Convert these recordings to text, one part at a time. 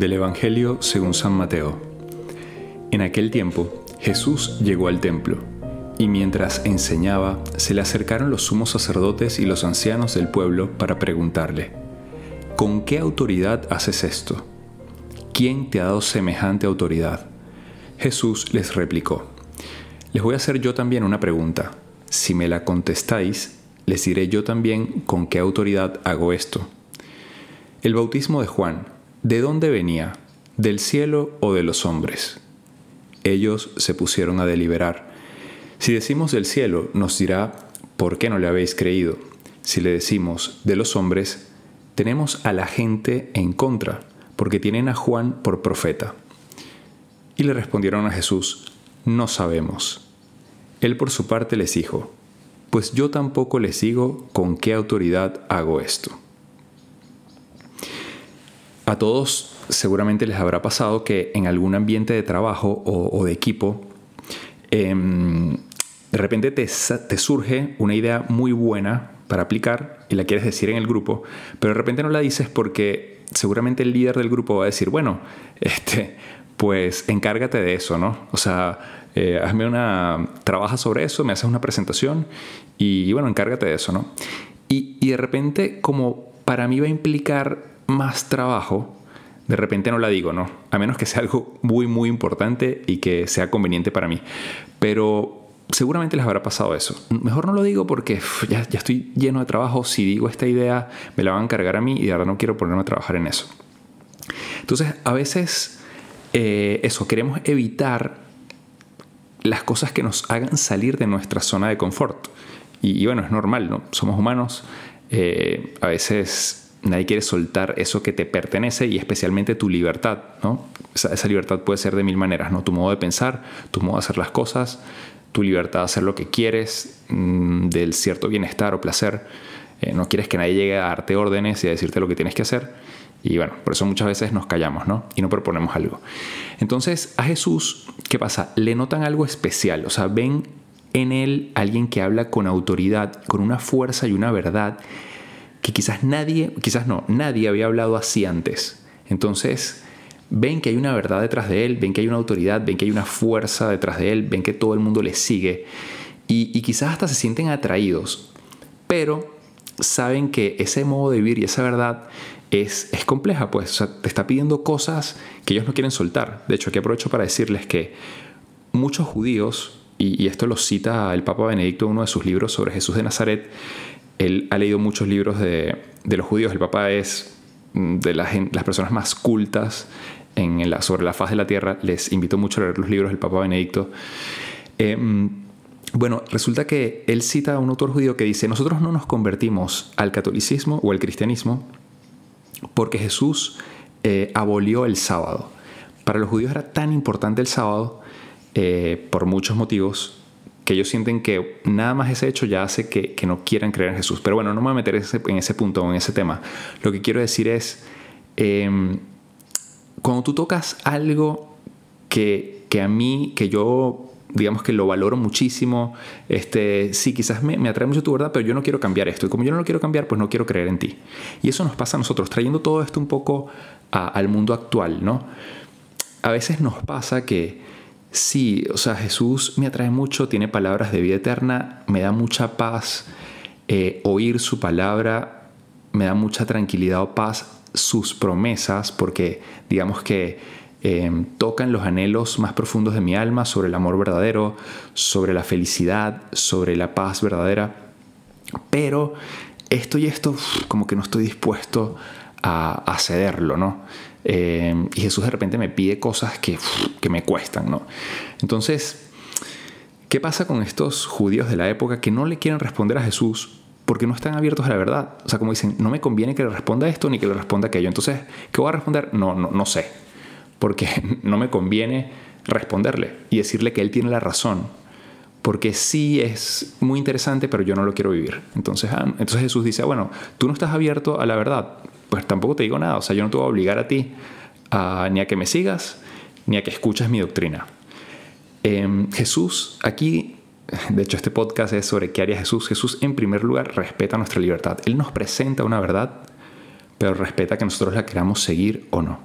Del Evangelio según San Mateo. En aquel tiempo, Jesús llegó al templo, y mientras enseñaba, se le acercaron los sumos sacerdotes y los ancianos del pueblo para preguntarle, ¿con qué autoridad haces esto? ¿Quién te ha dado semejante autoridad? Jesús les replicó, les voy a hacer yo también una pregunta. Si me la contestáis, les diré yo también con qué autoridad hago esto. El bautismo de Juan, ¿De dónde venía? ¿Del cielo o de los hombres? Ellos se pusieron a deliberar. Si decimos del cielo, nos dirá, ¿por qué no le habéis creído? Si le decimos de los hombres, tenemos a la gente en contra, porque tienen a Juan por profeta. Y le respondieron a Jesús, no sabemos. Él por su parte les dijo, pues yo tampoco les digo con qué autoridad hago esto. A todos seguramente les habrá pasado que en algún ambiente de trabajo o, de equipo, em, de repente te, te surge una idea muy buena para aplicar y la quieres decir en el grupo, pero de repente no la dices porque seguramente el líder del grupo va a decir, bueno, este, pues encárgate de eso, ¿no? O sea, eh, hazme una, trabaja sobre eso, me haces una presentación y, bueno, encárgate de eso, ¿no? Y, y de repente, como para mí va a implicar más trabajo, de repente no la digo, ¿no? A menos que sea algo muy, muy importante y que sea conveniente para mí. Pero seguramente les habrá pasado eso. Mejor no lo digo porque ya, ya, estoy lleno de trabajo. Si digo esta idea, me la van a encargar a mí y ahora no quiero ponerme a trabajar en eso. Entonces, a veces, eh, eso, queremos evitar las cosas que nos hagan salir de nuestra zona de confort. Y, bueno, es normal, ¿no? Somos humanos. Eh, a veces nadie quiere soltar eso que te pertenece y especialmente tu libertad, ¿no? Esa, libertad puede ser de mil maneras, ¿no? Tu modo de pensar, tu modo de hacer las cosas, tu libertad de hacer lo que quieres, mm, del cierto bienestar o placer. Eh, no quieres que nadie llegue a darte órdenes y a decirte lo que tienes que hacer. Y bueno, por eso muchas veces nos callamos, ¿no? Y no proponemos algo. Entonces, a Jesús, ¿qué pasa? Le notan algo especial, o sea, ven en él alguien que habla con autoridad, con una fuerza y una verdad que quizás nadie, quizás no, nadie había hablado así antes. Entonces, ven que hay una verdad detrás de él, ven que hay una autoridad, ven que hay una fuerza detrás de él, ven que todo el mundo le sigue y, quizás hasta se sienten atraídos, pero saben que ese modo de vivir y esa verdad es, es compleja, pues te está pidiendo cosas que ellos no quieren soltar. De hecho, aquí aprovecho para decirles que muchos judíos, y, y esto lo cita el Papa Benedicto en uno de sus libros sobre Jesús de Nazaret, él ha leído muchos libros de, los judíos. El Papa es mm, de las, personas más cultas sobre la faz de la tierra. Les invito mucho a leer los libros del Papa Benedicto. Em, bueno, resulta que él cita a un autor judío que dice, nosotros no nos convertimos al catolicismo o al cristianismo porque Jesús eh, abolió el sábado. Para los judíos era tan importante el sábado eh, por muchos motivos que ellos sienten que nada más ese hecho ya hace que, no quieran creer en Jesús. Pero bueno, no me voy a meter en ese punto, en ese tema. Lo que quiero decir es, em, cuando tú tocas algo que, a mí, que yo digamos que lo valoro muchísimo, este, sí, quizás me, atrae mucho tu verdad, pero yo no quiero cambiar esto. Y como yo no lo quiero cambiar, pues no quiero creer en ti. Y eso nos pasa a nosotros, trayendo todo esto un poco al mundo actual, ¿no? A veces nos pasa que Sí, o sea, Jesús me atrae mucho, tiene palabras de vida eterna, me da mucha paz. Eh, oír su palabra me da mucha tranquilidad o paz. Sus promesas, porque digamos que em, tocan los anhelos más profundos de mi alma sobre el amor verdadero, sobre la felicidad, sobre la paz verdadera. Pero esto y esto, como que no estoy dispuesto a, a cederlo, ¿no? Eh, y Jesús de repente me pide cosas que, que me cuestan, ¿no? Entonces, ¿qué pasa con estos judíos de la época que no le quieren responder a Jesús porque no están abiertos a la verdad? O sea, como dicen, no me conviene que le responda esto ni que le responda aquello. Entonces, ¿qué voy a responder? No, no, no sé. Porque no me conviene responderle y decirle que él tiene la razón. Porque sí es muy interesante, pero yo no lo quiero vivir. Entonces, ah, entonces Jesús dice, bueno, tú no estás abierto a la verdad pues tampoco te digo nada. O sea, yo no te voy a obligar a ti ni a que me sigas, ni a que escuches mi doctrina. Em, Jesús aquí de hecho este podcast es sobre qué haría Jesús. Jesús en primer lugar respeta nuestra libertad. Él nos presenta una verdad, pero respeta que nosotros la queramos seguir o no.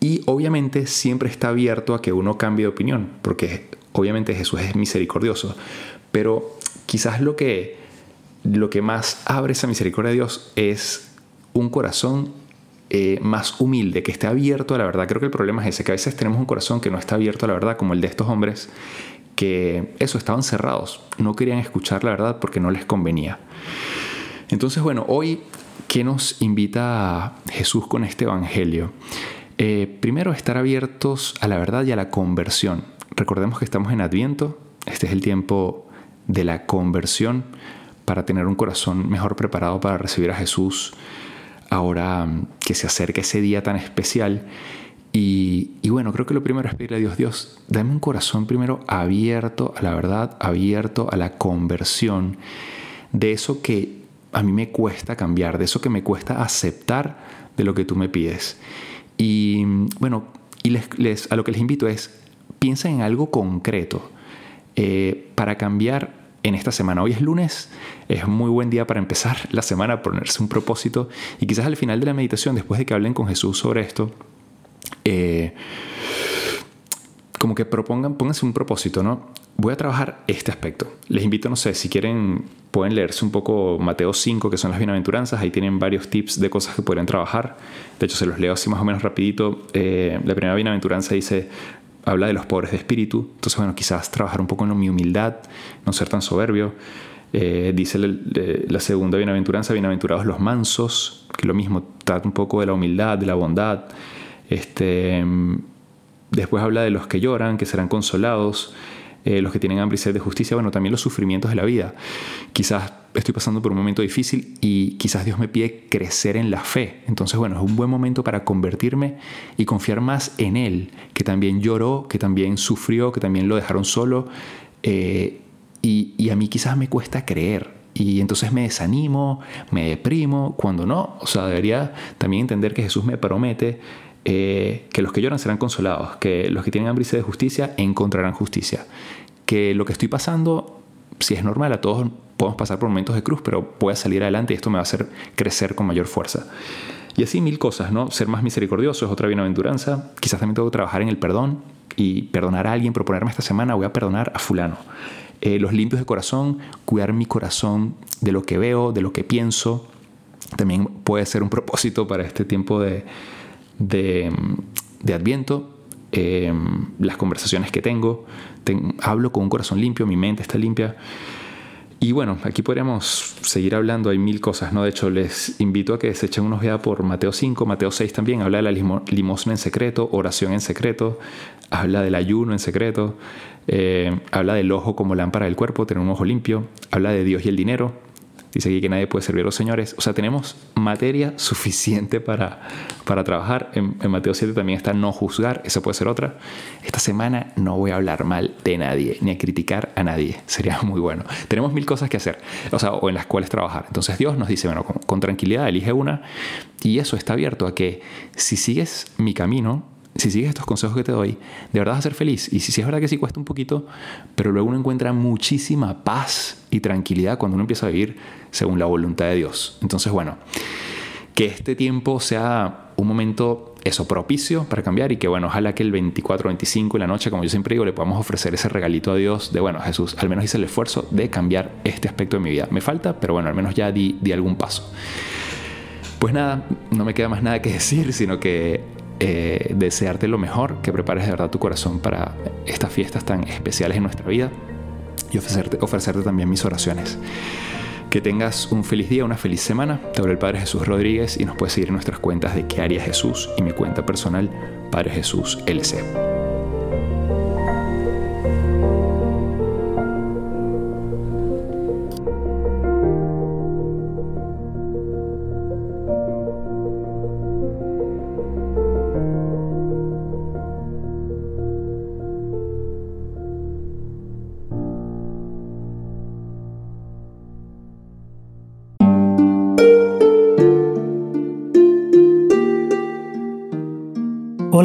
Y obviamente siempre está abierto a que uno cambie de opinión, porque obviamente Jesús es misericordioso. Pero quizás lo que, lo que más abre esa misericordia de Dios es un corazón eh, más humilde, que esté abierto a la verdad. Creo que el problema es ese, que a veces tenemos un corazón que no está abierto a la verdad, como el de estos hombres, que eso, estaban cerrados, no querían escuchar la verdad porque no les convenía. Entonces, bueno, hoy, ¿qué nos invita Jesús con este Evangelio? Eh, primero, estar abiertos a la verdad y a la conversión. Recordemos que estamos en Adviento, este es el tiempo de la conversión para tener un corazón mejor preparado para recibir a Jesús ahora mm, que se acerca ese día tan especial. Y, bueno, creo que lo primero es pedirle a Dios, Dios, dame un corazón primero abierto a la verdad, abierto a la conversión de eso que a mí me cuesta cambiar, de eso que me cuesta aceptar de lo que tú me pides. Y mm, bueno, y les, a lo que les invito es, piensa en algo concreto eh, para cambiar en esta semana. Hoy es lunes, es muy buen día para empezar la semana, ponerse un propósito y quizás al final de la meditación, después de que hablen con Jesús sobre esto, eh, como que propongan, pónganse un propósito, ¿no? Voy a trabajar este aspecto. Les invito, no sé, si quieren, pueden leerse un poco Mateo 5, que son las bienaventuranzas, ahí tienen varios tips de cosas que pueden trabajar. De hecho, se los leo así más o menos rapidito. Eh, la primera bienaventuranza dice, habla de los pobres de espíritu. Entonces, bueno, quizás trabajar un poco en mi humildad, no ser tan soberbio. Eh, dice la, segunda bienaventuranza, bienaventurados los mansos, que lo mismo, trata un poco de la humildad, de la bondad. Este, después habla de los que lloran, que serán consolados. Eh, los que tienen hambre y sed de justicia, bueno, también los sufrimientos de la vida. Quizás estoy pasando por un momento difícil y quizás Dios me pide crecer en la fe. Entonces, bueno, es un buen momento para convertirme y confiar más en Él, que también lloró, que también sufrió, que también lo dejaron solo. Eh, y, a mí quizás me cuesta creer, y entonces me desanimo, me deprimo, cuando no. O sea, debería también entender que Jesús me promete eh, que los que lloran serán consolados, que los que tienen hambre y sed de justicia encontrarán justicia, que lo que estoy pasando, si es normal, a todos podemos pasar por momentos de cruz, pero voy a salir adelante y esto me va a hacer crecer con mayor fuerza. Y así mil cosas, ¿no? Ser más misericordioso es otra bienaventuranza. Quizás también tengo que trabajar en el perdón y perdonar a alguien, proponerme esta semana, voy a perdonar a fulano. Eh, los limpios de corazón, cuidar mi corazón de lo que veo, de lo que pienso, también puede ser un propósito para este tiempo de, de, Adviento, eh, las conversaciones que tengo, hablo con un corazón limpio, mi mente está limpia. Y bueno, aquí podríamos seguir hablando, hay mil cosas, ¿no? De hecho, les invito a que se echen unos veas por Mateo 5, Mateo 6 también, habla de la limosna en secreto, oración en secreto, habla del ayuno en secreto, eh, habla del ojo como lámpara del cuerpo, tener un ojo limpio, habla de Dios y el dinero, Dice aquí que nadie puede servir a los señores. O sea, tenemos materia suficiente para, para trabajar. En, Mateo 7 también está no juzgar, esa puede ser otra. Esta semana no voy a hablar mal de nadie, ni a criticar a nadie. Sería muy bueno. Tenemos mil cosas que hacer, o sea, o en las cuales trabajar. Entonces Dios nos dice, bueno, con tranquilidad, elige una. Y eso está abierto a que si sigues mi camino, si sigues estos consejos que te doy, de verdad vas a ser feliz. Y si, es verdad que sí cuesta un poquito, pero luego uno encuentra muchísima paz y tranquilidad cuando uno empieza a vivir según la voluntad de Dios. Entonces, bueno, que este tiempo sea un momento eso propicio para cambiar y que bueno, ojalá que el 24, 25 en la noche, como yo siempre digo, le podamos ofrecer ese regalito a Dios de bueno, Jesús, al menos hice el esfuerzo de cambiar este aspecto de mi vida. Me falta, pero bueno, al menos ya di, di algún paso. Pues nada, no me queda más nada que decir, sino que eh, desearte lo mejor, que prepares de verdad tu corazón para estas fiestas tan especiales en nuestra vida y ofrecerte, también mis oraciones. Que tengas un feliz día, una feliz semana. Te hablo el Padre Jesús Rodríguez y nos puedes seguir en nuestras cuentas de qué haría Jesús y mi cuenta personal Padre Jesús LC.